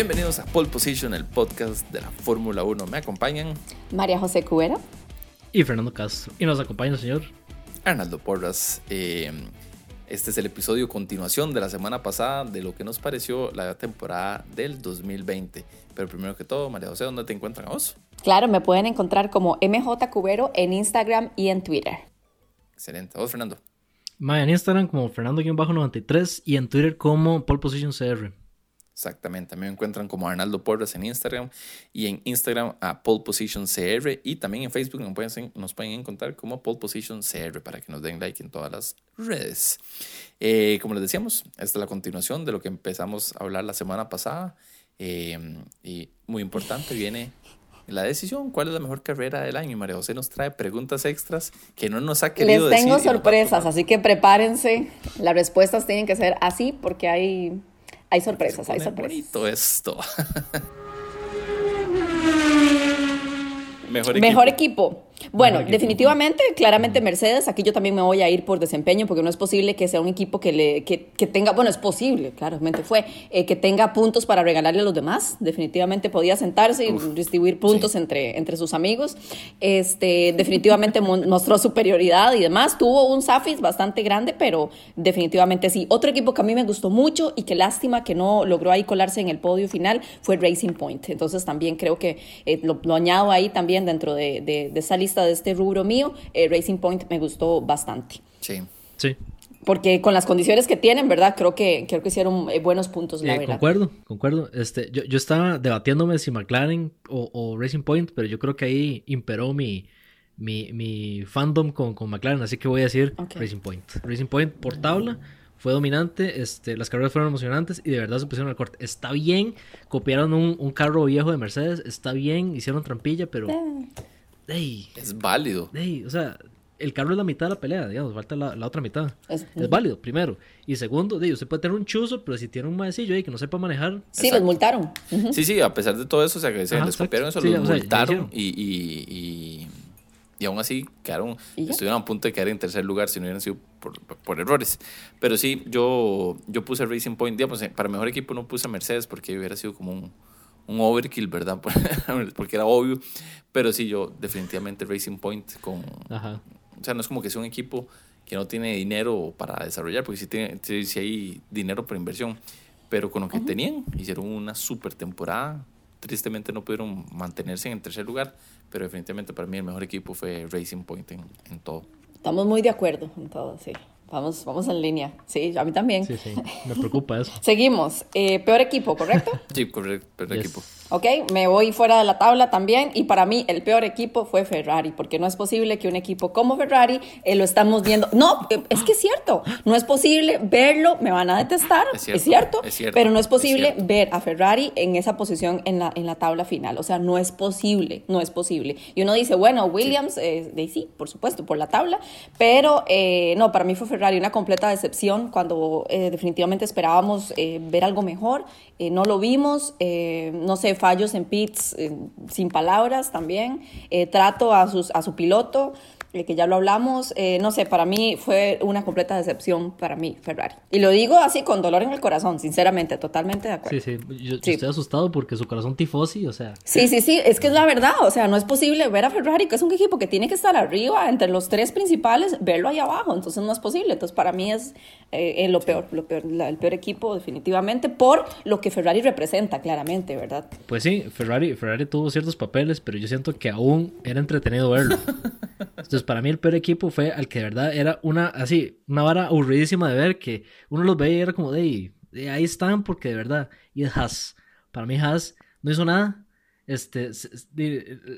Bienvenidos a Pole Position, el podcast de la Fórmula 1. Me acompañan María José Cubera y Fernando Castro. Y nos acompaña el señor Arnaldo Porras. Eh, este es el episodio continuación de la semana pasada de lo que nos pareció la temporada del 2020. Pero primero que todo, María José, ¿dónde te encuentran a vos? Claro, me pueden encontrar como MJ Cubero en Instagram y en Twitter. Excelente. ¿A vos, Fernando? en Instagram como Fernando-93 y en Twitter como Pole Position CR. Exactamente, también me encuentran como Arnaldo Porras en Instagram y en Instagram a Pole Position CR y también en Facebook nos pueden, nos pueden encontrar como Pole Position CR para que nos den like en todas las redes. Eh, como les decíamos, esta es la continuación de lo que empezamos a hablar la semana pasada eh, y muy importante viene la decisión, cuál es la mejor carrera del año. María José nos trae preguntas extras que no nos ha querido Les tengo decir sorpresas, así que prepárense. Las respuestas tienen que ser así porque hay hay sorpresas, hay sorpresas. Bonito esto. Mejor equipo. Mejor equipo. Bueno, definitivamente, claramente Mercedes, aquí yo también me voy a ir por desempeño, porque no es posible que sea un equipo que, le, que, tenga, bueno, es posible, claramente fue, eh, que tenga puntos para regalarle a los demás. Definitivamente podía sentarse y distribuir puntos entre, entre sus amigos. Este, definitivamente mostró superioridad y demás. Tuvo un Safis bastante grande, pero definitivamente sí. Otro equipo que a mí me gustó mucho y que lástima que no logró ahí colarse en el podio final fue Racing Point. Entonces también creo que eh, lo, añado ahí también dentro de, de, de esa lista de este rubro mío, eh, Racing Point me gustó bastante. Sí. Sí. Porque con las condiciones que tienen, ¿verdad? Creo que, creo que hicieron eh, buenos puntos, la eh, verdad. Concuerdo, concuerdo. Este, yo, yo estaba debatiéndome si McLaren o, Racing Point, pero yo creo que ahí imperó mi, mi, mi fandom con, con, McLaren, así que voy a decir Racing Point. Racing Point por tabla fue dominante, este, las carreras fueron emocionantes y de verdad se pusieron al corte. Está bien, copiaron un, un carro viejo de Mercedes, está bien, hicieron trampilla, pero es válido. o sea, el carro es la mitad de la pelea, digamos, falta la, otra mitad. Es, válido, primero. Y segundo, de, usted puede tener un chuzo, pero si tiene un maecillo ahí que no sepa manejar. Sí, los multaron. Sí, sí, a pesar de todo eso, o sea, que se les copiaron eso, los multaron y, y, y, aún así quedaron, estuvieron a punto de quedar en tercer lugar si no hubieran sido por, por, errores. Pero sí, yo, yo puse Racing Point, digamos, para mejor equipo no puse Mercedes porque hubiera sido como un un overkill, ¿verdad? Porque era obvio. Pero sí, yo definitivamente Racing Point con... O sea, no es como que sea un equipo que no tiene dinero para desarrollar, porque sí, tiene, sí, hay dinero por inversión. Pero con lo que tenían, hicieron una super temporada. Tristemente no pudieron mantenerse en el tercer lugar, pero definitivamente para mí el mejor equipo fue Racing Point en, en todo. Estamos muy de acuerdo en todo, sí. Vamos, vamos en línea. Sí, a mí también. Sí, sí, me preocupa eso. Seguimos. Eh, peor equipo, ¿correcto? sí, correcto, peor equipo. Ok, me voy fuera de la tabla también y para mí el peor equipo fue Ferrari, porque no es posible que un equipo como Ferrari eh, lo estamos viendo. No, eh, es que es cierto, no es posible verlo, me van a detestar, es cierto, es cierto, pero no es posible ver a Ferrari en esa posición en la, en la tabla final, o sea, no es posible, no es posible. Y uno dice, bueno, Williams, de sí, por supuesto, por la tabla, pero no, para mí fue Ferrari una completa decepción cuando eh, definitivamente esperábamos eh, ver algo mejor. Eh, no lo vimos, no sé, fallos en pits sin palabras también. trato a, sus, a su piloto eh, que ya lo hablamos, eh, no sé, para mí fue una completa decepción para mí Ferrari. Y lo digo así con dolor en el corazón, sinceramente, totalmente de acuerdo. Sí, sí, yo, estoy asustado porque su corazón tifosi, o sea. Sí, sí, sí, es que es la verdad, o sea, no es posible ver a Ferrari, que es un equipo que tiene que estar arriba, entre los tres principales, verlo ahí abajo, entonces no es posible. Entonces para mí es eh, lo peor, lo peor el peor equipo definitivamente por lo que Ferrari representa claramente, ¿verdad? Pues sí, Ferrari, Ferrari tuvo ciertos papeles, pero yo siento que aún era entretenido verlo. Entonces, para mí el peor equipo fue al que de verdad era una, así, una vara aburridísima de ver, que uno los veía y era como, de, ahí están porque de verdad, y es Haas. Para mí Haas no hizo nada. Este,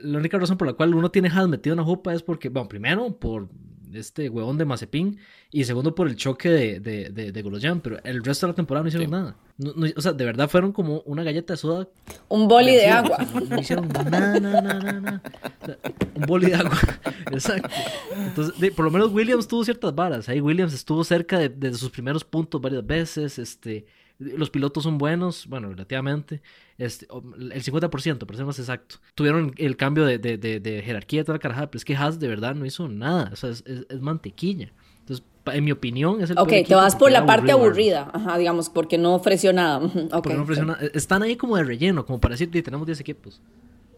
la única razón por la cual uno tiene Haas metido en la jupa es porque, bueno, primero por este huevón de Mazepin y segundo por el choque de, de, de, de pero el resto de la temporada no hicieron nada. o sea, de verdad fueron como una galleta de soda. Un boli de agua. No, hicieron nada, nada, nada, nada. un boli de agua. Exacto. Entonces, por lo menos Williams tuvo ciertas varas. Ahí Williams estuvo cerca de, de, sus primeros puntos varias veces. Este, Los pilotos son buenos, bueno, relativamente. Este, el 50%, para ser más exacto. Tuvieron el cambio de, de, de, jerarquía y toda la carajada, pero es que Haas de verdad no hizo nada. O sea, es, es, mantequilla. Entonces, en mi opinión, es el Ok, te vas por la parte aburrida, Ajá, digamos, porque no ofreció nada. Okay. Porque no ofreció nada. Están ahí como de relleno, como para decir, tenemos 10 equipos.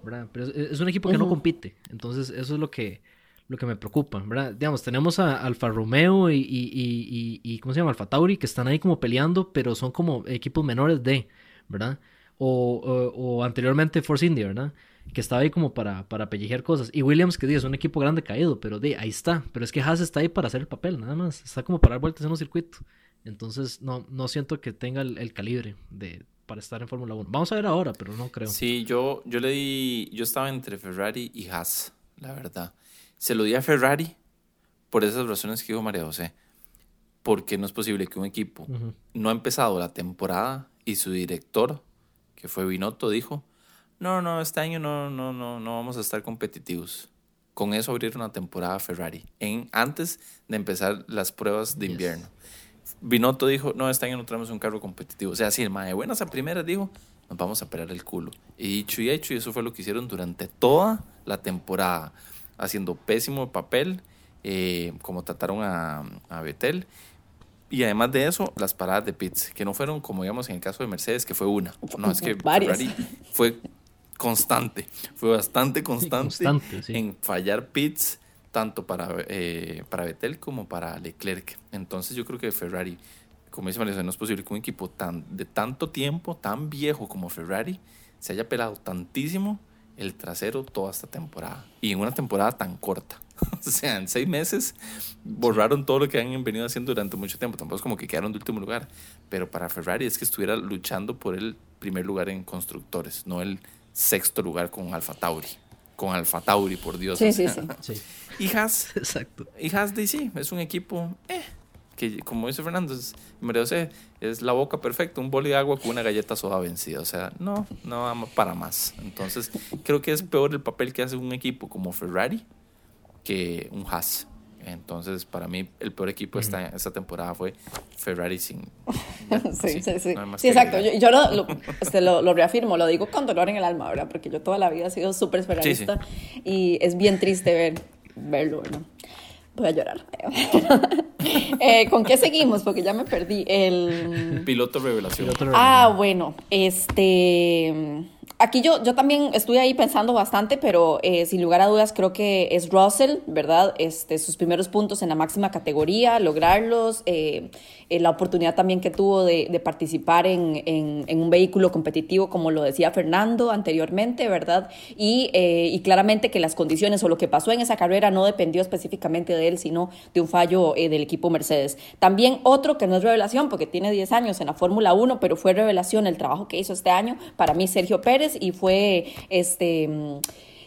¿verdad? Pero es, un equipo que no compite. Entonces, eso es lo que lo que me preocupa, ¿verdad? Digamos, tenemos a Alfa Romeo y, ¿cómo se llama? Alfa Tauri, que están ahí como peleando, pero son como equipos menores de, ¿verdad? O, anteriormente Force India, ¿verdad? Que estaba ahí como para, para pellejear cosas. Y Williams, que es un equipo grande caído, pero de ahí está. Pero es que Haas está ahí para hacer el papel, nada más. Está como para dar vueltas en un circuito. Entonces, no, no siento que tenga el, calibre de, para estar en Fórmula 1. Vamos a ver ahora, pero no creo. Sí, yo, yo le di. Yo estaba entre Ferrari y Haas, la verdad. Se lo di a Ferrari por esas razones que dijo María José. Porque no es posible que un equipo no ha empezado la temporada y su director, que fue Binotto, dijo, no, no, este año no, no, no, no vamos a estar competitivos. Con eso abrir una temporada Ferrari, en, antes de empezar las pruebas de invierno. Binotto dijo, no, este año no tenemos un carro competitivo. O sea, si el mae de buenas a primeras dijo, nos vamos a pelar el culo. Y dicho y hecho, y eso fue lo que hicieron durante toda la temporada haciendo pésimo papel, eh, como trataron a, a Betel. Y además de eso, las paradas de pits, que no fueron como digamos en el caso de Mercedes, que fue una. No, es que Ferrari fue constante, fue bastante constante, en fallar pits, tanto para, eh, para Vettel como para Leclerc. Entonces yo creo que Ferrari, como dice María, no es posible que un equipo tan, de tanto tiempo, tan viejo como Ferrari, se haya pelado tantísimo el trasero toda esta temporada. Y en una temporada tan corta. o sea, en seis meses borraron todo lo que han venido haciendo durante mucho tiempo. Tampoco es como que quedaron de último lugar. Pero para Ferrari es que estuviera luchando por el primer lugar en constructores, no el sexto lugar con Alfa Tauri. Con Alfa Tauri, por Dios. Sí, sí, sí. Y Exacto. Y Haas, sí, es un equipo. Eh, que como dice Fernando, es, es la boca perfecta, un boli de agua con una galleta soda vencida. O sea, no, no para más. Entonces, creo que es peor el papel que hace un equipo como Ferrari que un Haas. Entonces, para mí, el peor equipo esta, esta temporada fue Ferrari sin. sí, sí, sí. sí, exacto. Yo, lo, este, lo, lo, reafirmo, lo digo con dolor en el alma, ¿verdad? Porque yo toda la vida he sido súper ferrarista y es bien triste ver, verlo, ¿no? Voy a llorar. Eh, ¿Con qué seguimos? Porque ya me perdí. El piloto revelación. Ah, bueno. Este. Aquí yo, yo también estuve ahí pensando bastante, pero eh, sin lugar a dudas creo que es Russell, ¿verdad? Este, sus primeros puntos en la máxima categoría, lograrlos, eh, eh, la oportunidad también que tuvo de, de participar en, en, en, un vehículo competitivo, como lo decía Fernando anteriormente, ¿verdad? Y, y, claramente que las condiciones o lo que pasó en esa carrera no dependió específicamente de él, sino de un fallo del equipo Mercedes. También otro que no es revelación, porque tiene 10 años en la Fórmula 1, pero fue revelación el trabajo que hizo este año, para mí Sergio Pérez y fue este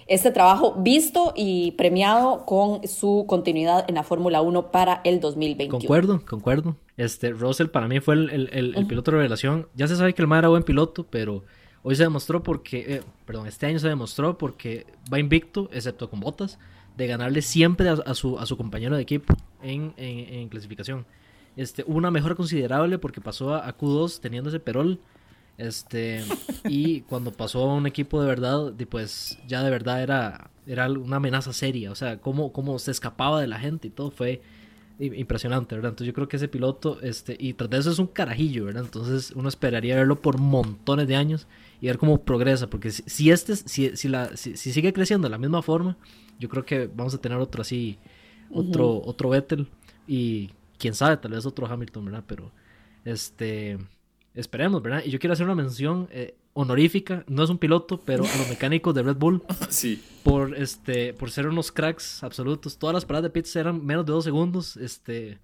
este trabajo visto y premiado con su continuidad en la Fórmula 1 para el 2021. Concuerdo, concuerdo. Este, Russell para mí fue el, el, piloto de revelación. Ya se sabe que el mar era buen piloto, pero hoy se demostró porque, eh, perdón, este año se demostró porque va invicto, excepto con botas, de ganarle siempre a, su, a su compañero de equipo en, en, clasificación. Este, una mejora considerable porque pasó a, a Q2 teniendo ese perol este, y cuando pasó a un equipo de verdad, pues ya de verdad era, era una amenaza seria. O sea, cómo, cómo se escapaba de la gente y todo fue impresionante, ¿verdad? Entonces yo creo que ese piloto, este, y tras de eso es un carajillo, ¿verdad? Entonces uno esperaría verlo por montones de años y ver cómo progresa, porque si, este, si, si, la, si, sigue creciendo de la misma forma, yo creo que vamos a tener otro así, otro, otro Vettel y quién sabe, tal vez otro Hamilton, ¿verdad? Pero, este, Esperemos, ¿verdad? Y yo quiero hacer una mención eh, honorífica, no es un piloto, pero a los mecánicos de Red Bull. Sí. Por, este, por ser unos cracks absolutos. Todas las paradas de pits eran menos de dos segundos. Este,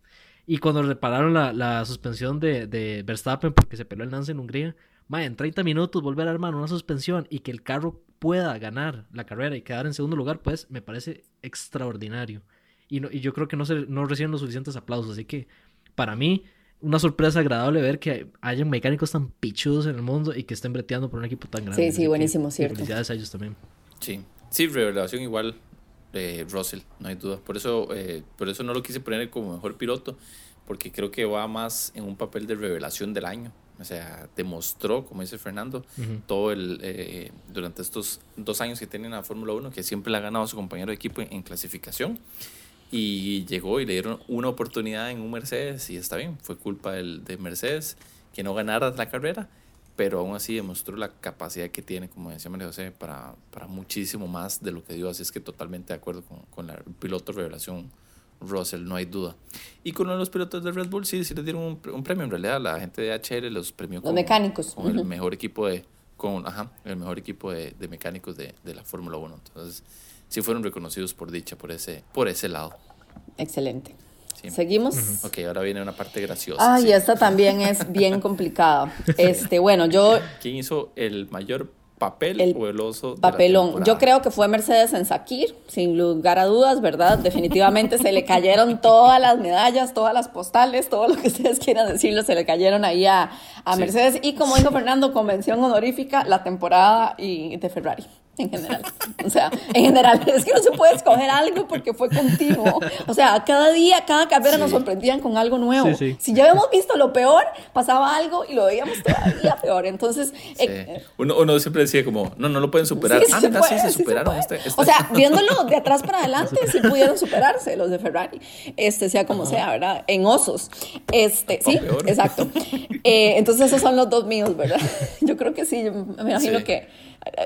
y cuando repararon la, la suspensión de, de, Verstappen porque se peló el Nance en Hungría, ma, en 30 minutos volver a armar una suspensión y que el carro pueda ganar la carrera y quedar en segundo lugar, pues me parece extraordinario. Y, no, y yo creo que no, se, no reciben los suficientes aplausos. Así que para mí una sorpresa agradable ver que hayan mecánicos tan pichudos en el mundo y que estén breteando por un equipo tan grande. Sí, sí, buenísimo, cierto. Felicidades a ellos también. Sí, sí, revelación igual de Russell, no hay duda. Por eso, eh, por eso no lo quise poner como mejor piloto, porque creo que va más en un papel de revelación del año. O sea, demostró, como dice Fernando, todo el eh, durante estos dos años que tiene en la Fórmula 1, que siempre le ha ganado a su compañero de equipo en, clasificación. Y llegó y le dieron una oportunidad en un Mercedes y está bien, fue culpa del, de Mercedes que no ganara la carrera, pero aún así demostró la capacidad que tiene, como decía María José, para, para muchísimo más de lo que dio. Así es que totalmente de acuerdo con, con la piloto revelación Russell, no hay duda. Y con los pilotos de Red Bull sí, sí les dieron un, premio. En realidad, la gente de HL los premió los mecánicos. con el mejor equipo de con ajá, el mejor equipo de, de mecánicos de, de la Fórmula 1. Entonces, sí fueron reconocidos por dicha por ese por ese lado. Excelente. ¿Seguimos? Ok, ahora viene una parte graciosa. Ay, esta también es bien complicada. Este, bueno, yo... ¿Quién hizo el mayor papel el o el oso. papelón. Yo creo que fue Mercedes en Sakir, sin lugar a dudas, ¿verdad? Definitivamente se le cayeron todas las medallas, todas las postales, todo lo que ustedes quieran decirlo, se le cayeron ahí a, Mercedes. Y como dijo Fernando, convención honorífica, la temporada y de Ferrari en general. O sea, en general, es que no se puede escoger algo porque fue continuo. O sea, cada día, cada carrera nos sorprendían con algo nuevo. Si ya habíamos visto lo peor, pasaba algo y lo veíamos todavía peor. Entonces, eh, uno, uno, siempre decía como, no, no lo pueden superar. ah, sí, se superaron. Este, este. O sea, viéndolo de atrás para adelante, sí pudieron superarse los de Ferrari. Este, sea como sea, ¿verdad? En osos. Este, sí, exacto. Eh, entonces, esos son los dos míos, ¿verdad? Yo creo que sí, me imagino que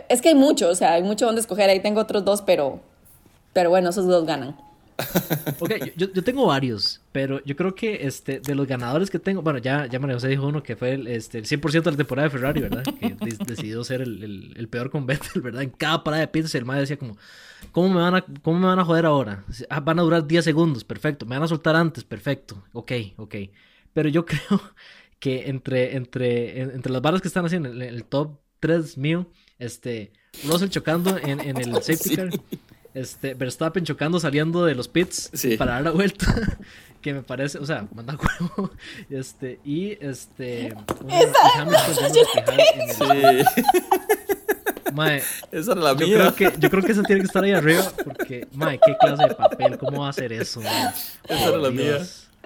es que hay mucho, o sea, hay mucho donde escoger. Ahí tengo otros dos, pero, pero bueno, esos dos ganan. ok, yo, yo, tengo varios, pero yo creo que este, de los ganadores que tengo, bueno, ya, ya María José dijo uno que fue el, este, el 100% de la temporada de Ferrari, ¿verdad? Que decidió ser el, el, el, peor con Vettel, ¿verdad? En cada parada de pits el madre decía como, ¿cómo me, van a, ¿cómo me van a joder ahora? Ah, van a durar 10 segundos, perfecto. Me van a soltar antes, perfecto. Ok, ok. Pero yo creo que entre, entre, entre las barras que están haciendo, el, el top 3 mío, este, Russell chocando en, en el safety car. Este, Verstappen chocando saliendo de los pits para dar la vuelta. que me parece, o sea, manda juego. Este, y este. Mae, esa era la yo Creo que, yo creo que esa tiene que estar ahí arriba. Porque, mae, qué clase de papel, ¿cómo va a hacer eso? Esa era la mía.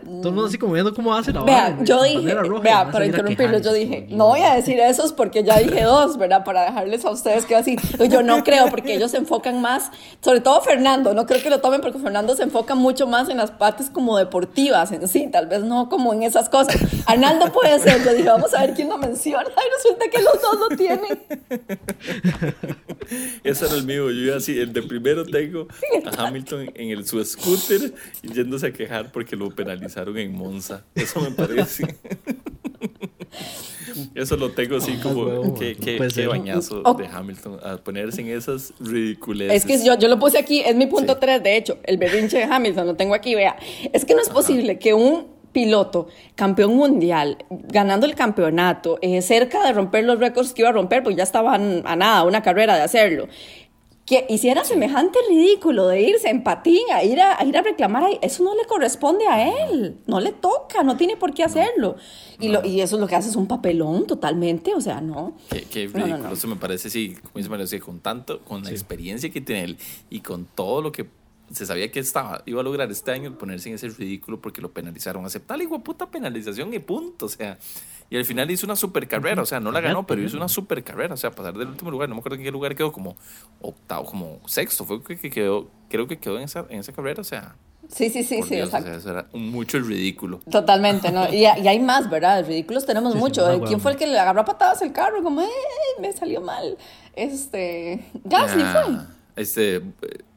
Todo el mundo así como viendo cómo hace la Vea, yo dije, vea, para interrumpirlo, yo dije, no voy a decir esos porque ya dije dos, ¿verdad? Para dejarles a ustedes que así. Yo no creo, porque ellos se enfocan más, sobre todo Fernando, no creo que lo tomen porque Fernando se enfoca mucho más en las partes como deportivas en sí, tal vez no como en esas cosas. Arnaldo puede ser, yo dije, vamos a ver quién lo menciona. Y resulta que los dos lo tienen. Ese era el mío, yo así, el de primero tengo a Hamilton en el, su scooter yéndose a quejar porque lo penalizó en Monza. Eso me parece. Eso lo tengo así como qué, qué, bañazo de Hamilton a ponerse en esas ridiculeces. Es que yo, yo lo puse aquí, es mi punto 3, de hecho, el berrinche de Hamilton, lo tengo aquí, vea. Es que no es posible que un piloto, campeón mundial, ganando el campeonato, eh, cerca de romper los récords que iba a romper, porque ya estaban a nada, una carrera de hacerlo, que hiciera semejante ridículo de irse en patín a ir a, ir a reclamar eso no le corresponde a él, no le toca, no tiene por qué hacerlo. Y, lo, y eso es lo que hace es un papelón totalmente, o sea, no. Qué, ridículo, eso me parece, sí, como dice María, con tanto, con la experiencia que tiene él y con todo lo que se sabía que estaba, iba a lograr este año ponerse en ese ridículo porque lo penalizaron. Aceptar la puta penalización y punto. O sea, y al final hizo una super carrera. O sea, no la ganó, pero hizo una super carrera. O sea, pasar del último lugar, no me acuerdo en qué lugar quedó, como octavo, como sexto. Fue que, quedó, creo que quedó en esa, en esa carrera. O sea, Sí, sí, sí, sí, exacto. O sea, eso era mucho el ridículo. Totalmente, ¿no? Y, y hay más, ¿verdad? Ridículos tenemos mucho. ¿Quién fue el que le agarró a patadas el carro? Como, ¡eh! Me salió mal. Este. Gasly fue. Este.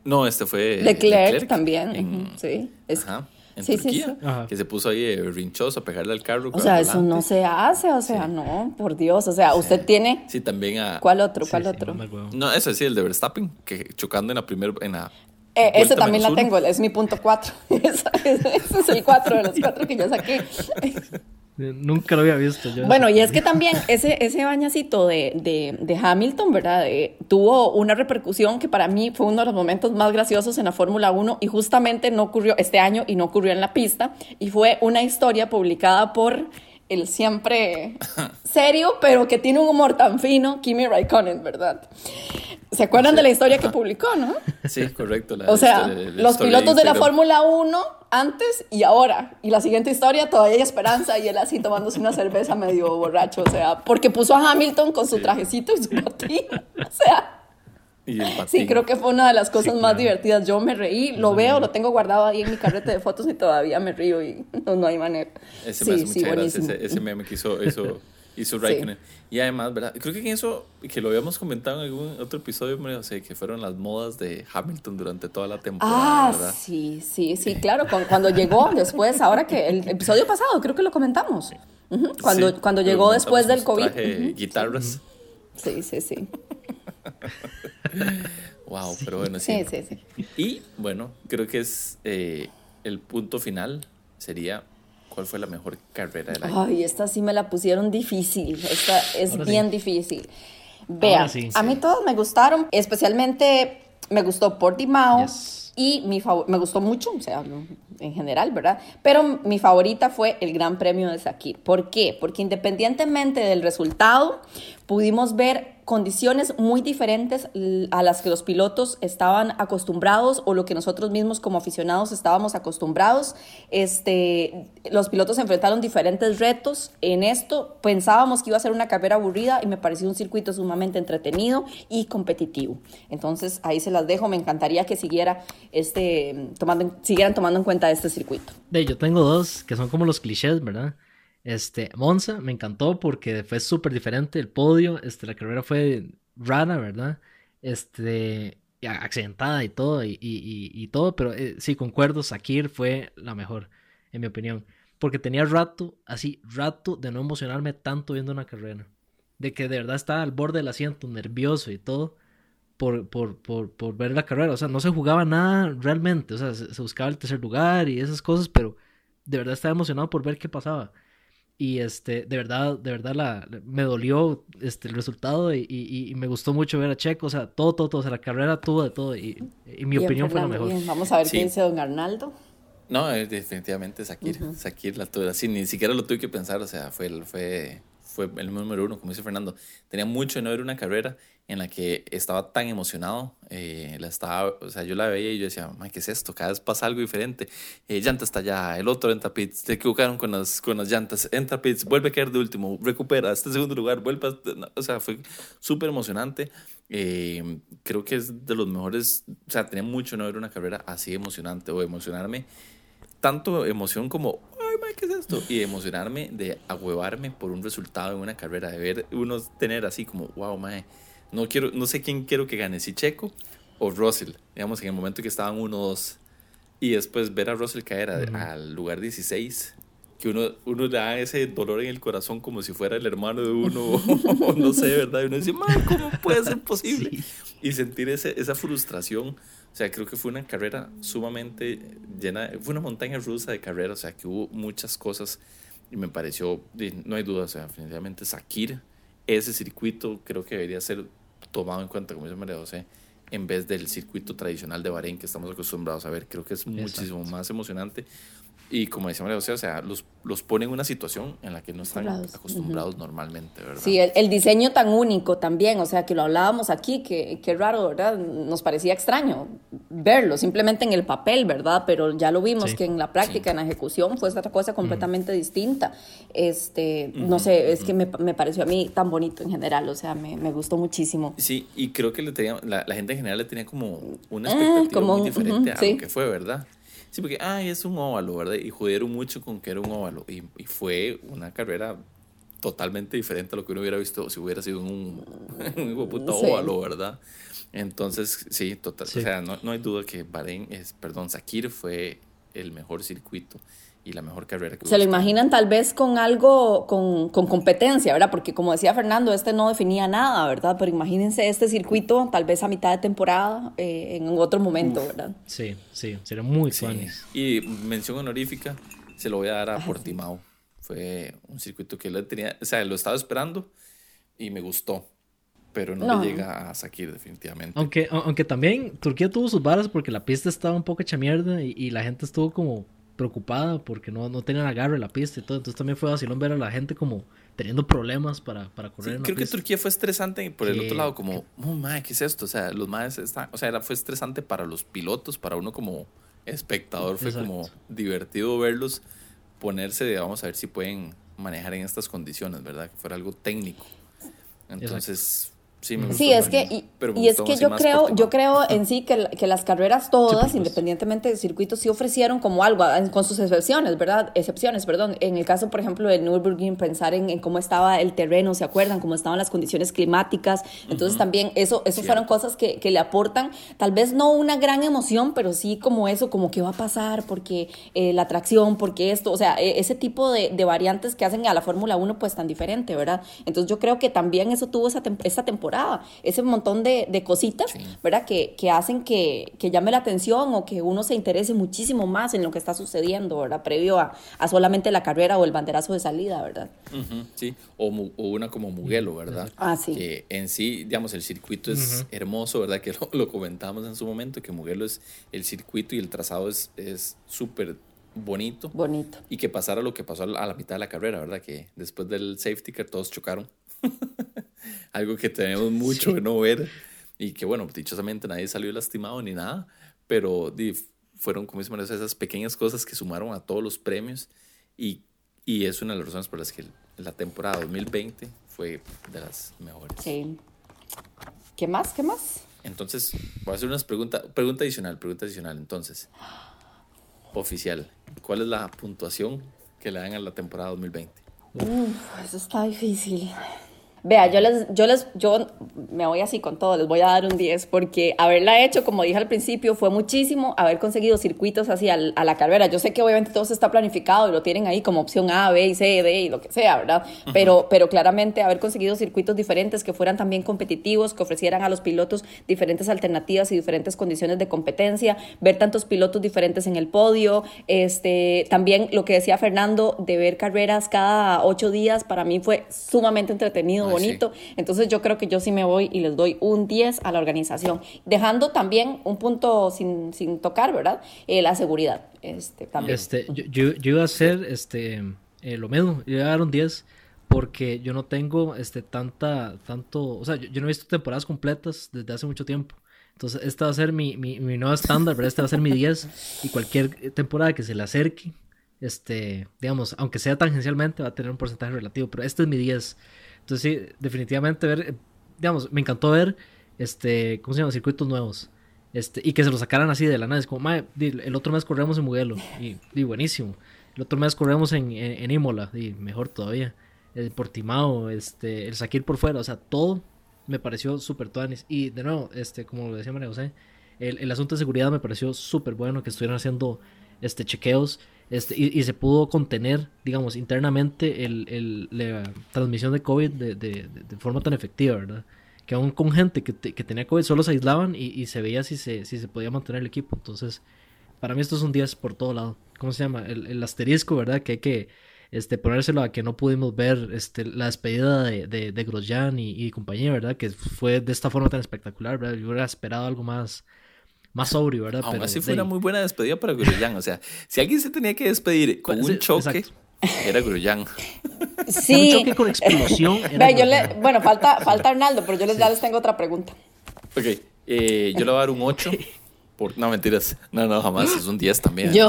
No, este fue. Leclerc, también. Sí. Ajá. En Turquía, que se puso ahí eh, rinchoso a pegarle al carro. O sea, eso no se hace, o sea, no, por Dios. O sea, usted tiene. Sí, también a. ¿Cuál otro? ¿Cuál otro? No, ese sí, el de Verstappen, que chocando en la primera. En la eh, ese también la tengo, es mi punto 4. ese, es el 4 de los 4 que yo saqué. Nunca lo había visto. Yo bueno, y es que también ese, ese bañacito de, de, de Hamilton, ¿verdad? tuvo una repercusión que para mí fue uno de los momentos más graciosos en la Fórmula 1 y justamente no ocurrió este año y no ocurrió en la pista. Y fue una historia publicada por el siempre serio, pero que tiene un humor tan fino, Kimi Raikkonen, ¿verdad? ¿Se acuerdan de la historia que publicó, no? Sí, correcto. o sea, los pilotos de, la Fórmula 1 antes y ahora. Y la siguiente historia, todavía hay esperanza y él así tomándose una cerveza medio borracho. O sea, porque puso a Hamilton con su trajecito y su patín. O sea. Sí, creo que fue una de las cosas más divertidas. Yo me reí, lo veo, lo tengo guardado ahí en mi carrete de fotos y todavía me río y no, hay manera. Ese me sí, ese, ese, meme que hizo, eso, hizo Raikkonen. Y además, ¿verdad? Creo que en eso, que lo habíamos comentado en algún otro episodio, me sé, que fueron las modas de Hamilton durante toda la temporada, ah, sí, sí, sí, claro. Cuando, llegó después, ahora que el episodio pasado, creo que lo comentamos. Cuando, cuando llegó después del COVID. guitarras. Sí, sí, sí. wow, pero bueno, sí. Sí, sí, Y bueno, creo que es eh, el punto final sería ¿Cuál fue la mejor carrera del año? Ay, esta sí me la pusieron difícil. Esta es bien difícil. Vean, a mí todos me gustaron, especialmente me gustó Portimao y mi me gustó mucho, o sea, en general, ¿verdad? Pero mi favorita fue el Gran Premio de Sakir. ¿Por qué? Porque independientemente del resultado, pudimos ver condiciones muy diferentes a las que los pilotos estaban acostumbrados o lo que nosotros mismos como aficionados estábamos acostumbrados. Este, los pilotos enfrentaron diferentes retos en esto. Pensábamos que iba a ser una carrera aburrida y me pareció un circuito sumamente entretenido y competitivo. Entonces ahí se las dejo. Me encantaría que siguiera este, tomando, siguieran tomando en cuenta este circuito. Yo tengo dos que son como los clichés, ¿verdad? Este, Monza me encantó porque fue súper diferente el podio, este, la carrera fue rara, ¿verdad? Este, accidentada y todo, y, y, todo, pero eh, sí, concuerdo, Sakir fue la mejor, en mi opinión, porque tenía rato, así, rato de no emocionarme tanto viendo una carrera, de que de verdad estaba al borde del asiento, nervioso y todo, por, por, por, por ver la carrera, o sea, no se jugaba nada realmente, o sea, se buscaba el tercer lugar y esas cosas, pero de verdad estaba emocionado por ver qué pasaba. Y este, de verdad, de verdad la, me dolió este, el resultado y, y, me gustó mucho ver a Checo, o sea, todo, todo, todo, o sea, la carrera tuvo de todo y, y mi opinión fue la mejor. Vamos a ver qué dice don Arnaldo. No, definitivamente Sakir, Sakir la tuve así, ni siquiera lo tuve que pensar, o sea, fue, fue, fue el número uno, como dice Fernando. Tenía mucho de no ver una carrera en la que estaba tan emocionado. Eh, la estaba, o sea, yo la veía y yo decía, ¿qué es esto? Cada vez pasa algo diferente. Eh, llanta está allá, el otro entra pits, se equivocaron con las, con las llantas, entra pits, vuelve a caer de último, recupera, este segundo lugar, vuelve a, O sea, fue súper emocionante. Eh, creo que es de los mejores, o sea, tenía mucho no ver una carrera así emocionante o emocionarme. Tanto emoción como, ay, ¿qué es esto? Y emocionarme de ahuevarme por un resultado en una carrera, de ver uno tener así como, wow, mae no, quiero, no sé quién quiero que gane, si Checo o Russell, digamos, en el momento que estaban 1-2. Y después ver a Russell caer al lugar 16, que uno, uno le da ese dolor en el corazón como si fuera el hermano de uno, o no sé, ¿verdad? Y uno dice, ¿cómo puede ser posible? Y sentir ese, esa frustración. O sea, creo que fue una carrera sumamente llena, fue una montaña rusa de carrera, o sea, que hubo muchas cosas y me pareció, no hay duda, o sea, definitivamente Sakir, ese circuito creo que debería ser tomado en cuenta, como dice María José, en vez del circuito tradicional de Bahrein que estamos acostumbrados a ver. Creo que es muchísimo más emocionante. Y como decía María José, o sea, los, los pone en una situación en la que no están acostumbrados normalmente, ¿verdad? Sí, el, diseño tan único también, o sea, que lo hablábamos aquí, que, que raro, ¿verdad? Nos parecía extraño verlo, simplemente en el papel, ¿verdad? Pero ya lo vimos que en la práctica, en la ejecución, fue otra cosa completamente distinta. Este, no sé, es que me, me, pareció a mí tan bonito en general, o sea, me, me gustó muchísimo. Sí, y creo que le tenía, la, gente en general le tenía como una ah, expectativa muy diferente a lo que fue, ¿verdad? Sí, porque, ay, es un óvalo, ¿verdad? Y jodieron mucho con que era un óvalo. Y, y, fue una carrera totalmente diferente a lo que uno hubiera visto si hubiera sido un, un puto óvalo, ¿verdad? Entonces, sí, total. O sea, no, no, hay duda que Bahrein, es, perdón, Sakir fue el mejor circuito y la mejor carrera que Se lo imaginan tal vez con algo, con, con, competencia, ¿verdad? Porque como decía Fernando, este no definía nada, ¿verdad? Pero imagínense este circuito tal vez a mitad de temporada, eh, en otro momento, ¿verdad? Sí, sí, sería muy sí. Y mención honorífica, se lo voy a dar a Portimao. Fue un circuito que él tenía, o sea, lo estaba esperando y me gustó. Pero no, le llega a Sakir definitivamente. Aunque, aunque también Turquía tuvo sus varas porque la pista estaba un poco hecha mierda y, y la gente estuvo como preocupada porque no, no tenían agarre la pista y todo. Entonces también fue vacilón ver a la gente como teniendo problemas para, para correr. creo que Turquía fue estresante por el otro lado, como, oh, ¿qué es esto? O sea, los más están, o sea, era, fue estresante para los pilotos, para uno como espectador, fue como divertido verlos ponerse, vamos a ver si pueden manejar en estas condiciones, ¿verdad? Que fuera algo técnico. Entonces, Sí, es que, y, es que yo creo, yo creo en sí que, que las carreras todas, independientemente de circuitos, sí ofrecieron como algo, con sus excepciones, ¿verdad? Excepciones, perdón. En el caso, por ejemplo, del Nürburgring, pensar en, cómo estaba el terreno, ¿se acuerdan? Cómo estaban las condiciones climáticas. Entonces también eso, eso fueron cosas que, que, le aportan, tal vez no una gran emoción, pero sí como eso, como qué va a pasar, porque eh, la atracción, porque esto, o sea, e, ese tipo de, de variantes que hacen a la Fórmula 1 pues tan diferente, ¿verdad? Entonces yo creo que también eso tuvo esa, esta temporada ese montón de, cositas, ¿verdad? Que, hacen que, llame la atención o que uno se interese muchísimo más en lo que está sucediendo, ¿verdad? Previo a, solamente la carrera o el banderazo de salida, ¿verdad? sí, o, una como Mugello, ¿verdad? Ah, sí. Que en sí, digamos, el circuito es hermoso, ¿verdad? Que lo, lo, comentamos en su momento, que Mugello es el circuito y el trazado es súper bonito. Bonito. Y que pasara lo que pasó a la mitad de la carrera, ¿verdad? Que después del safety car todos chocaron. algo que tenemos mucho que no ver y que bueno, dichosamente nadie salió lastimado ni nada, pero fueron como esas pequeñas cosas que sumaron a todos los premios y, y es una de las razones por las que la temporada 2020 fue de las mejores. Sí. ¿Qué más? ¿Qué más? Entonces, voy a hacer unas preguntas, pregunta adicional, pregunta adicional. Entonces, oficial, ¿cuál es la puntuación que le dan a la temporada 2020? Uf, eso está difícil. Vea, yo les, yo les, yo me voy así con todo, les voy a dar un 10 porque haberla hecho, como dije al principio, fue muchísimo haber conseguido circuitos así a, la carrera. Yo sé que obviamente todo está planificado y lo tienen ahí como opción A, B y C, D y lo que sea, ¿verdad? Pero, pero claramente haber conseguido circuitos diferentes que fueran también competitivos, que ofrecieran a los pilotos diferentes alternativas y diferentes condiciones de competencia, ver tantos pilotos diferentes en el podio, este, también lo que decía Fernando de ver carreras cada ocho días, para mí fue sumamente entretenido bonito. Entonces yo creo que yo sí me voy y les doy un 10 a la organización, dejando también un punto sin, sin tocar, ¿verdad? Eh, la seguridad. Este, también. Este, yo, yo, iba a hacer este, eh, lo mismo, yo iba a dar un 10 porque yo no tengo este, tanta, tanto, o sea, yo, no he visto temporadas completas desde hace mucho tiempo. Entonces, esta va a ser mi, mi, mi nuevo estándar, pero esta va a ser mi 10 y cualquier temporada que se le acerque, este, digamos, aunque sea tangencialmente, va a tener un porcentaje relativo, pero este es mi 10. Entonces sí, definitivamente ver, digamos, me encantó ver, este, ¿cómo se llama? Circuitos nuevos. Este, y que se lo sacaran así de la nada. Es como, el otro mes corremos en Mugello. Y, buenísimo. El otro mes corremos en, en, Imola. Y mejor todavía. El Portimao, este, el Sakir por fuera. O sea, todo me pareció súper tuanis. Y de nuevo, este, como lo decía María José, el, el asunto de seguridad me pareció súper bueno que estuvieran haciendo este, chequeos. Este, y, se pudo contener, digamos, internamente el, la transmisión de COVID de, de, forma tan efectiva, ¿verdad? Que aún con gente que, que tenía COVID solo se aislaban y, se veía si se, si se podía mantener el equipo. Entonces, para mí esto es un 10 por todo lado. ¿Cómo se llama? El, asterisco, ¿verdad? Que hay que este, ponérselo a que no pudimos ver este, la despedida de, de, de Grosjean y, y, compañía, ¿verdad? Que fue de esta forma tan espectacular, ¿verdad? Yo hubiera esperado algo más, más sobrio, ¿verdad? Aún así fue una muy buena despedida para Grosjean. O sea, si alguien se tenía que despedir con un choque, era Grosjean. Sí. Un choque con explosión. bueno, falta, falta Arnaldo, pero yo les, ya les tengo otra pregunta. Ok, eh, yo le voy a dar un 8. Por, no, mentiras. No, no, jamás. Es un 10 también. Yo.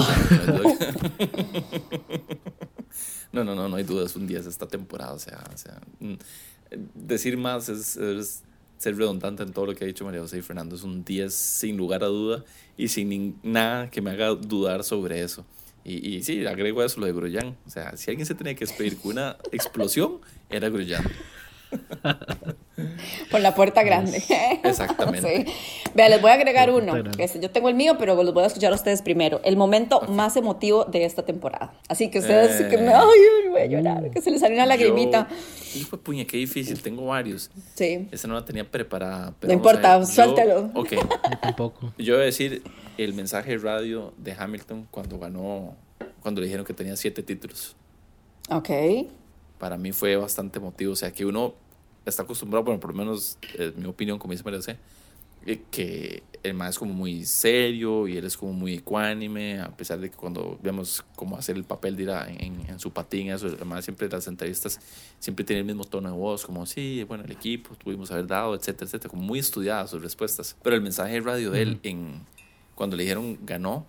No, no, no, no hay duda. Es un 10 esta temporada. O sea, o sea mm, decir más es ser redundante en todo lo que ha dicho María José y Fernando. Es un 10 sin lugar a duda y sin nada que me haga dudar sobre eso. Y, y sí, agrego eso lo de Grosjean. O sea, si alguien se tenía que despedir con una explosión, era Grosjean. Por la puerta grande. Exactamente. Vea, les voy a agregar uno. yo tengo el mío, pero los voy a escuchar a ustedes primero. El momento más emotivo de esta temporada. Así que ustedes, que me, eh. ay, voy a llorar, que se les salió una lagrimita. Hijo de puña, qué difícil. Tengo varios. Sí. Esa no la tenía preparada. no importa, suéltalo. ok. Yo tampoco. Yo voy a decir el mensaje de radio de Hamilton cuando ganó, cuando le dijeron que tenía siete títulos. Ok. Para mí fue bastante emotivo. O sea, que uno está acostumbrado, bueno, por lo menos es mi opinión, como dice María eh, que el más es como muy serio y él es como muy ecuánime, a pesar de que cuando vemos cómo hacer el papel de ir en, en, su patín, eso, además siempre las entrevistas siempre tiene el mismo tono de voz, como sí, bueno, el equipo, tuvimos haber dado, etcétera, etcétera, como muy estudiadas sus respuestas. Pero el mensaje de radio de él, en, cuando le dijeron ganó,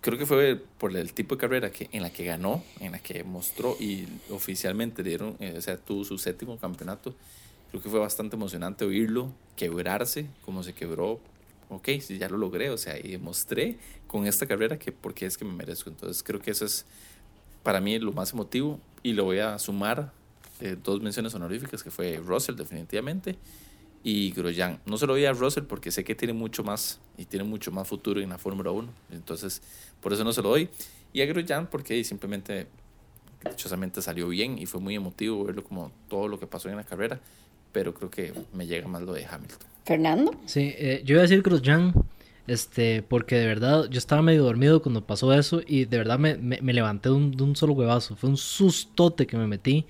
creo que fue por el tipo de carrera que, en la que ganó, en la que mostró y oficialmente dieron, eh, o sea, tuvo su séptimo campeonato. Creo que fue bastante emocionante oírlo, quebrarse, como se quebró ok, si ya lo logré, o sea, y demostré con esta carrera que porque es que me merezco. Entonces creo que eso es para mí lo más emotivo y lo voy a sumar eh, dos menciones honoríficas que fue Russell definitivamente y Grosjean. No se lo voy a Russell porque sé que tiene mucho más y tiene mucho más futuro en la Fórmula 1, entonces por eso no se lo doy. Y a Grosjean porque simplemente dichosamente salió bien y fue muy emotivo verlo como todo lo que pasó en la carrera, pero creo que me llega más lo de Hamilton. Fernando. Sí, eh, yo iba a decir Grosjean, este, porque de verdad yo estaba medio dormido cuando pasó eso y de verdad me, me, levanté de un, solo huevazo. Fue un sustote que me metí.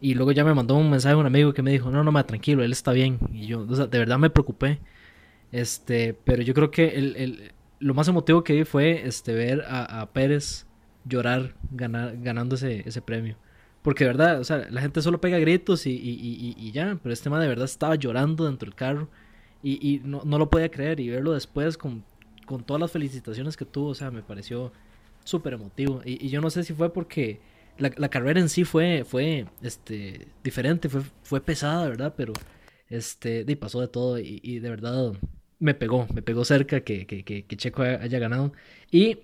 Y luego ya me mandó un mensaje un amigo que me dijo, no, no, me tranquilo, él está bien. Y yo, o sea, de verdad me preocupé. Este, pero yo creo que el, el, lo más emotivo que vi fue este, ver a, a Pérez llorar ganar, ganando ese, ese premio. Porque de verdad, o sea, la gente solo pega gritos y, y, y, y ya, pero este tema de verdad estaba llorando dentro del carro y, no, no, lo podía creer y verlo después con, con, todas las felicitaciones que tuvo, o sea, me pareció súper emotivo. Y, yo no sé si fue porque la, la, carrera en sí fue, fue este, diferente, fue, fue pesada, ¿verdad? Pero este, y pasó de todo y, y, de verdad me pegó, me pegó cerca que, que, que, que Checo haya ganado. Y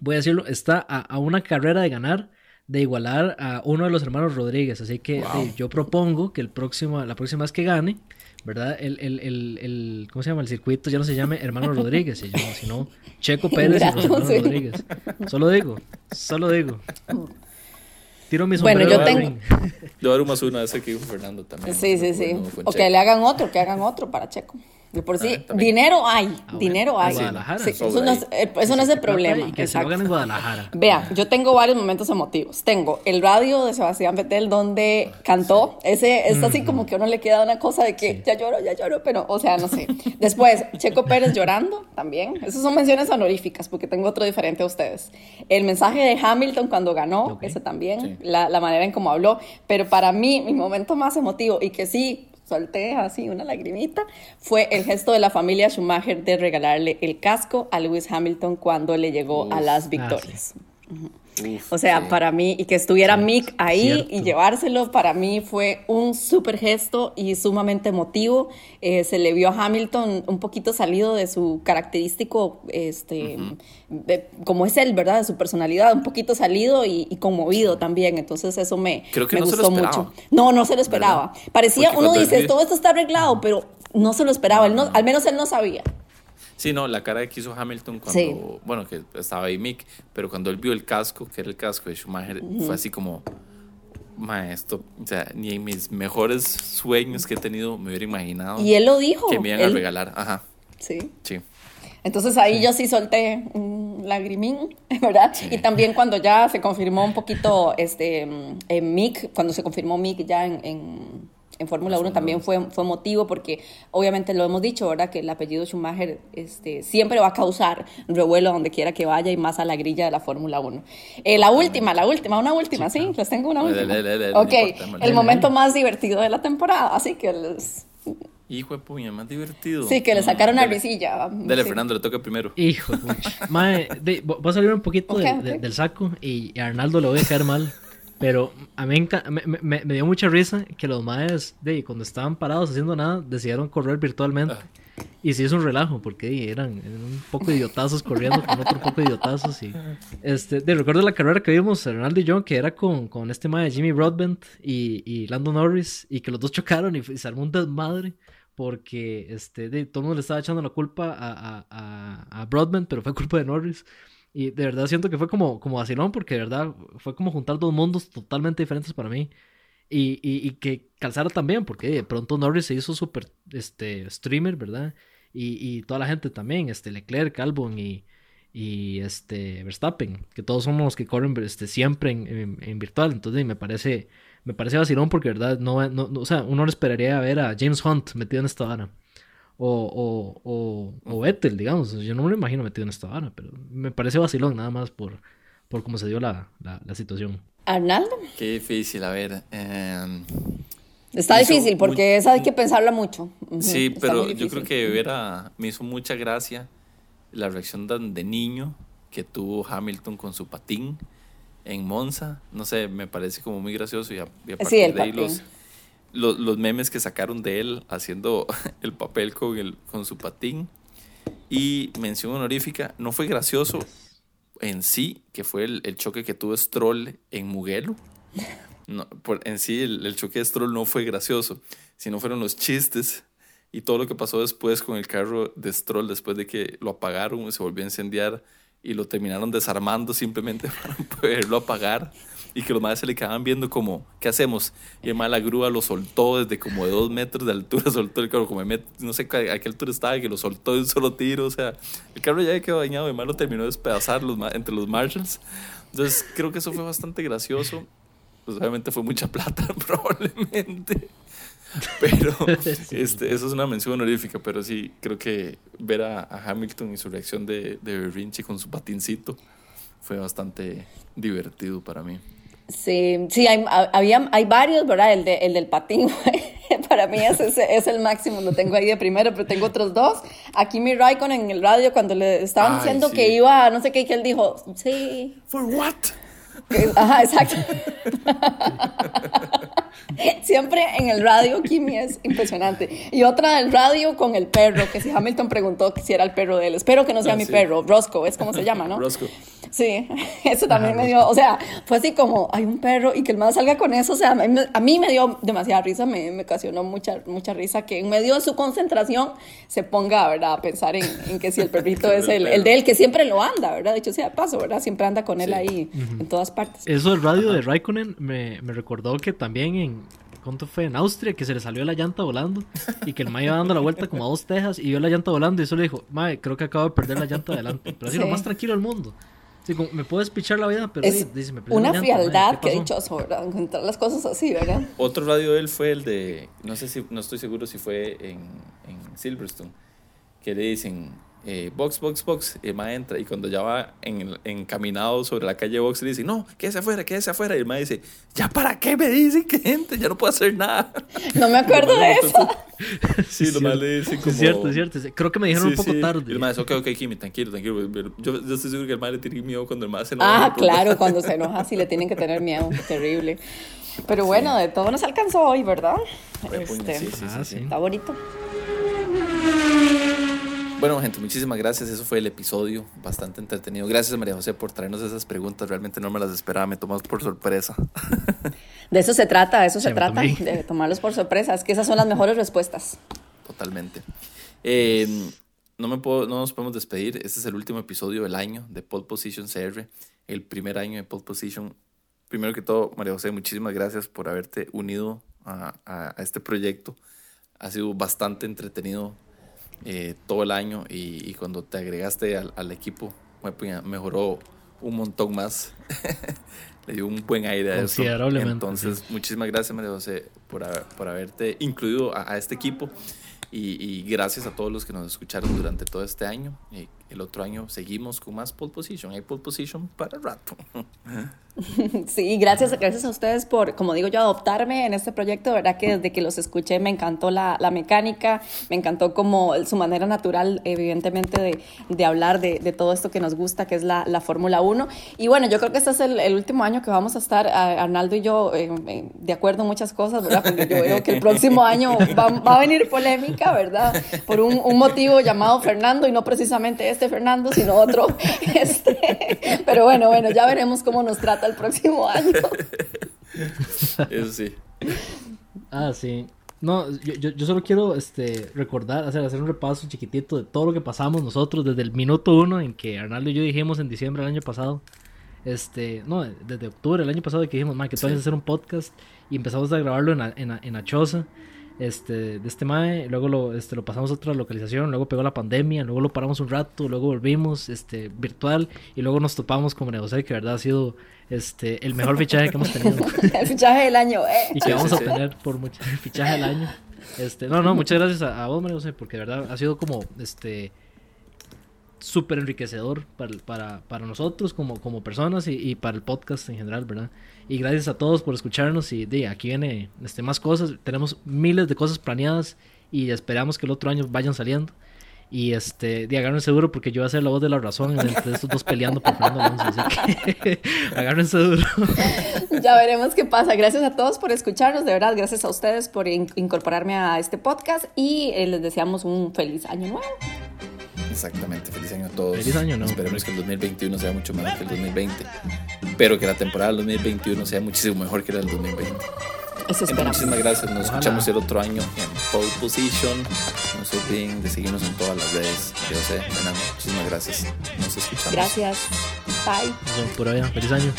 voy a decirlo, está a, a, una carrera de ganar de igualar a uno de los hermanos Rodríguez. Así que wow. yo propongo que el próximo, la próxima vez que gane, ¿verdad? El, el, el, el, ¿cómo se llama? El circuito ya no se llame Hermano Rodríguez, sino Checo Pérez y los Hermanos. Rodríguez. Solo digo, solo digo. Tiro mi sombrero. Bueno, yo tengo. Yo haré más una de ese que dijo Fernando también. Sí, sí, sí. o que le hagan otro, que hagan otro para Checo. De por sí, ah, dinero hay, ah, dinero bueno. hay. Sí, eso, no es, eh, eso no es el problema. Que se lo en Guadalajara. Vea, yo tengo varios momentos emotivos. Tengo el radio de Sebastián Vettel donde cantó. Ese es así como que a uno le queda una cosa de que sí. ya lloro, ya lloro, pero, o sea, no sé. Después, Checo Pérez llorando también. Esas son menciones honoríficas porque tengo otro diferente a ustedes. El mensaje de Hamilton cuando ganó, okay. ese también. Sí. La, la manera en cómo habló. Pero para mí, mi momento más emotivo y que sí solté así una lagrimita, fue el gesto de la familia Schumacher de regalarle el casco a Lewis Hamilton cuando le llegó Uf, a las victorias. Ah, sí. uh -huh. Uf, o sea, sí. para mí, y que estuviera Mick ahí Cierto. y llevárselo, para mí fue un súper gesto y sumamente emotivo. Eh, se le vio a Hamilton un poquito salido de su característico, este, uh -huh. de, como es él, ¿verdad? De su personalidad, un poquito salido y, y conmovido también. Entonces, eso me, Creo que me no gustó mucho. No, no se lo esperaba. ¿verdad? Parecía, Porque uno dice, todo esto está arreglado, pero no se lo esperaba. Él no, al menos él no sabía. Sí, no, la cara que hizo Hamilton cuando, sí. bueno, que estaba ahí Mick, pero cuando él vio el casco, que era el casco de Schumacher, uh -huh. fue así como, maestro, o sea, ni en mis mejores sueños que he tenido me hubiera imaginado. Y él lo dijo. Que me iban él... a regalar, ajá. Sí. Sí. Entonces ahí sí. yo sí solté un lagrimín, ¿verdad? Sí. Y también cuando ya se confirmó un poquito este, en Mick, cuando se confirmó Mick ya en, en en Fórmula 1 también fue, fue motivo porque obviamente lo hemos dicho, ¿verdad? Que el apellido Schumacher este, siempre va a causar revuelo donde quiera que vaya y más a la grilla de la Fórmula 1. Eh, la última, la última, una última, sí, les tengo una última. Le, le, le, ok, el momento más divertido de la temporada, así que les... Hijo de puña, más divertido. Sí, que le sacaron una risilla. Dale, sí. Fernando, le toca primero. Hijo de puña. Mae, de, voy a salir un poquito okay, de, okay. De, del saco y a Arnaldo le voy a caer mal. Pero a mí me, me, me, dio mucha risa que los maes, de, cuando estaban parados haciendo nada, decidieron correr virtualmente. Ah. Y se hizo un relajo, porque eran, eran, un poco de idiotazos corriendo con otro poco de idiotazos. Y, este, de, recuerdo la carrera que vimos, Ronaldo y yo, que era con, con este mae Jimmy Broadbent y, y Lando Norris, y que los dos chocaron y, y se armó un desmadre porque este, de, todo el mundo le estaba echando la culpa a, a, a, a Broadbent, pero fue culpa de Norris. Y de verdad siento que fue como, como vacilón, porque de verdad fue como juntar dos mundos totalmente diferentes para mí. Y, y, que calzara también, porque de pronto Norris se hizo súper este, streamer, ¿verdad? Y, y, toda la gente también, este, Leclerc, Albon y, y este, Verstappen, que todos somos los que corren este, siempre en, en, en virtual. Entonces me parece, me parece vacilón porque, ¿verdad? No, no, no, o sea, uno esperaría ver a James Hunt metido en esta vara o, o, o, Vettel, digamos. Yo no me lo imagino metido en esta vara, pero me parece vacilón nada más por, por cómo se dio la, la, situación. Arnaldo. Qué difícil, a ver. Em, Está difícil porque esa hay que pensarla mucho. Sí, pero yo creo que me hizo mucha gracia la reacción de niño que tuvo Hamilton con su patín en Monza. No sé, me parece como muy gracioso y a, partir de ahí los, los, memes que sacaron de él haciendo el papel con, el, con su patín. Y mención honorífica, no fue gracioso en sí, que fue el, choque que tuvo Stroll en Mugello. No, por, en sí, el, choque de Stroll no fue gracioso, sino fueron los chistes y todo lo que pasó después con el carro de Stroll, después de que lo apagaron se volvió a incendiar y lo terminaron desarmando simplemente para poderlo apagar y que los madres se le quedaban viendo como, ¿qué hacemos? Y además la grúa lo soltó desde como de dos metros de altura, soltó el carro como de no sé a qué altura estaba, que lo soltó de un solo tiro, o sea, el carro ya quedó dañado, además lo terminó de despedazar los, entre los Marshalls. Entonces creo que eso fue bastante gracioso. Pues obviamente fue mucha plata, probablemente. Pero este, eso es una mención honorífica, pero sí, creo que ver a, Hamilton y su reacción de, de con su patincito fue bastante divertido para mí. Sí, sí, hay, había, hay varios, ¿verdad? El, de, el del patín, para mí ese es, el máximo, lo tengo ahí de primero, pero tengo otros dos. Aquí mi Raikon en el radio cuando le estaban diciendo que iba, no sé qué, que él dijo, sí. ¿For what? Ajá, exacto. Siempre en el radio, Kimi es impresionante. Y otra del radio con el perro, que si Hamilton preguntó si era el perro de él. Espero que no sea ah, mi perro, Roscoe, es como se llama, ¿no? Roscoe. Sí, eso también me dio, o sea, fue así como, hay un perro y que el más salga con eso, o sea, a mí me dio demasiada risa, me, me ocasionó mucha, mucha risa que en medio de su concentración se ponga, ¿verdad?, a pensar en, en que si el perrito es el, el, de él, que siempre lo anda, ¿verdad? De hecho, sea paso, ¿verdad? Siempre anda con él ahí en todas partes. Eso del radio de Raikkonen me, me recordó que también en, ¿cuánto fue? En Austria, que se le salió la llanta volando y que el mae iba dando la vuelta como a dos tejas y vio la llanta volando y solo dijo, mae, creo que acabo de perder la llanta adelante. Pero así lo más tranquilo del mundo. Sí, como, me puedes pichar la vida, pero es dice, me una llanta, frialdad que he dicho ¿verdad? Encontrar las cosas así, ¿verdad? Otro radio de él fue el de, no sé si, no estoy seguro si fue en, en Silverstone, que le dicen, eh, box, box, box, y el ma entra y cuando ya va en, encaminado sobre la calle box le dice, no, quédese afuera, quédese afuera, y el ma dice, ya para qué me dicen que gente, ya no puedo hacer nada. No me acuerdo de eso. sí, lo más le dicen como... Es cierto, es cierto, creo que me dijeron un poco tarde. Y el ma dice, ok, ok, Kimi, tranquilo, tranquilo, yo, yo estoy seguro que el ma le tiene miedo cuando el ma se enoja. Ah, claro, cuando se enoja sí le tienen que tener miedo, terrible. Pero bueno, de todo nos alcanzó hoy, ¿verdad? Este, sí, sí, sí, Está bonito. Bueno, gente, muchísimas gracias. Eso fue el episodio, bastante entretenido. Gracias, María José, por traernos esas preguntas. Realmente no me las esperaba, me tomamos por sorpresa. De eso se trata, de eso se, trata, de tomarlos por sorpresa. Es que esas son las mejores respuestas. Totalmente. Eh, no, me puedo, no nos podemos despedir. Este es el último episodio del año de Pole Position CR, el primer año de Pole Position. Primero que todo, María José, muchísimas gracias por haberte unido a, a este proyecto. Ha sido bastante entretenido eh, todo el año y, cuando te agregaste al, equipo pues, mejoró un montón más. Le dio un buen aire a eso. Entonces, muchísimas gracias, María José, por, por haberte incluido a, este equipo. Y, y, gracias a todos los que nos escucharon durante todo este año. Y el otro año seguimos con más pole position. Hay pole position para el rato. Sí, gracias, gracias a ustedes por, como digo yo, adoptarme en este proyecto. De verdad que desde que los escuché me encantó la, la mecánica, me encantó como su manera natural, evidentemente, de, de hablar de, de, todo esto que nos gusta, que es la, la Fórmula 1. Y bueno, yo creo que este es el, el, último año que vamos a estar, Arnaldo y yo, eh, eh, de acuerdo en muchas cosas, ¿verdad? Porque yo veo que el próximo año va, va a venir polémica, ¿verdad? Por un, un, motivo llamado Fernando y no precisamente este Fernando, sino otro. Este, pero bueno, bueno, ya veremos cómo nos trata el próximo año. Eso sí. Ah, sí. No, yo, yo, solo quiero este, recordar, hacer, hacer un repaso chiquitito de todo lo que pasamos nosotros desde el minuto uno en que Arnaldo y yo dijimos en diciembre del año pasado. Este, no, desde octubre del año pasado que dijimos, man, que tú vas a hacer un podcast y empezamos a grabarlo en, en, en Achosa este, de este mae, luego lo, este, lo pasamos a otra localización, luego pegó la pandemia, luego lo paramos un rato, luego volvimos este, virtual y luego nos topamos con José, que de verdad ha sido este, el mejor fichaje que hemos tenido. el fichaje del año, eh. Y que vamos a tener por mucho el fichaje del año. Este, no, no, muchas gracias a, vos, María José, porque de verdad ha sido como este súper enriquecedor para, para, nosotros como, como personas y, para el podcast en general, ¿verdad? Y gracias a todos por escucharnos y de aquí viene este, más cosas, tenemos miles de cosas planeadas y esperamos que el otro año vayan saliendo. Y este, de agárrense duro porque yo voy a ser la voz de la razón entre estos dos peleando por Fernando Alonso. Así que agárrense duro. Ya veremos qué pasa. Gracias a todos por escucharnos. De verdad, gracias a ustedes por incorporarme a este podcast y eh, les deseamos un feliz año nuevo. Exactamente, feliz año a todos. Feliz año, ¿no? Esperemos que el 2021 sea mucho mejor que el 2020, pero que la temporada del 2021 sea muchísimo mejor que la del 2020. Eso Muchísimas gracias, nos escuchamos el otro año en Pole Position. No se olviden de seguirnos en todas las redes. Yo sé, muchísimas gracias. Nos escuchamos. Gracias. Bye. Por allá, feliz año.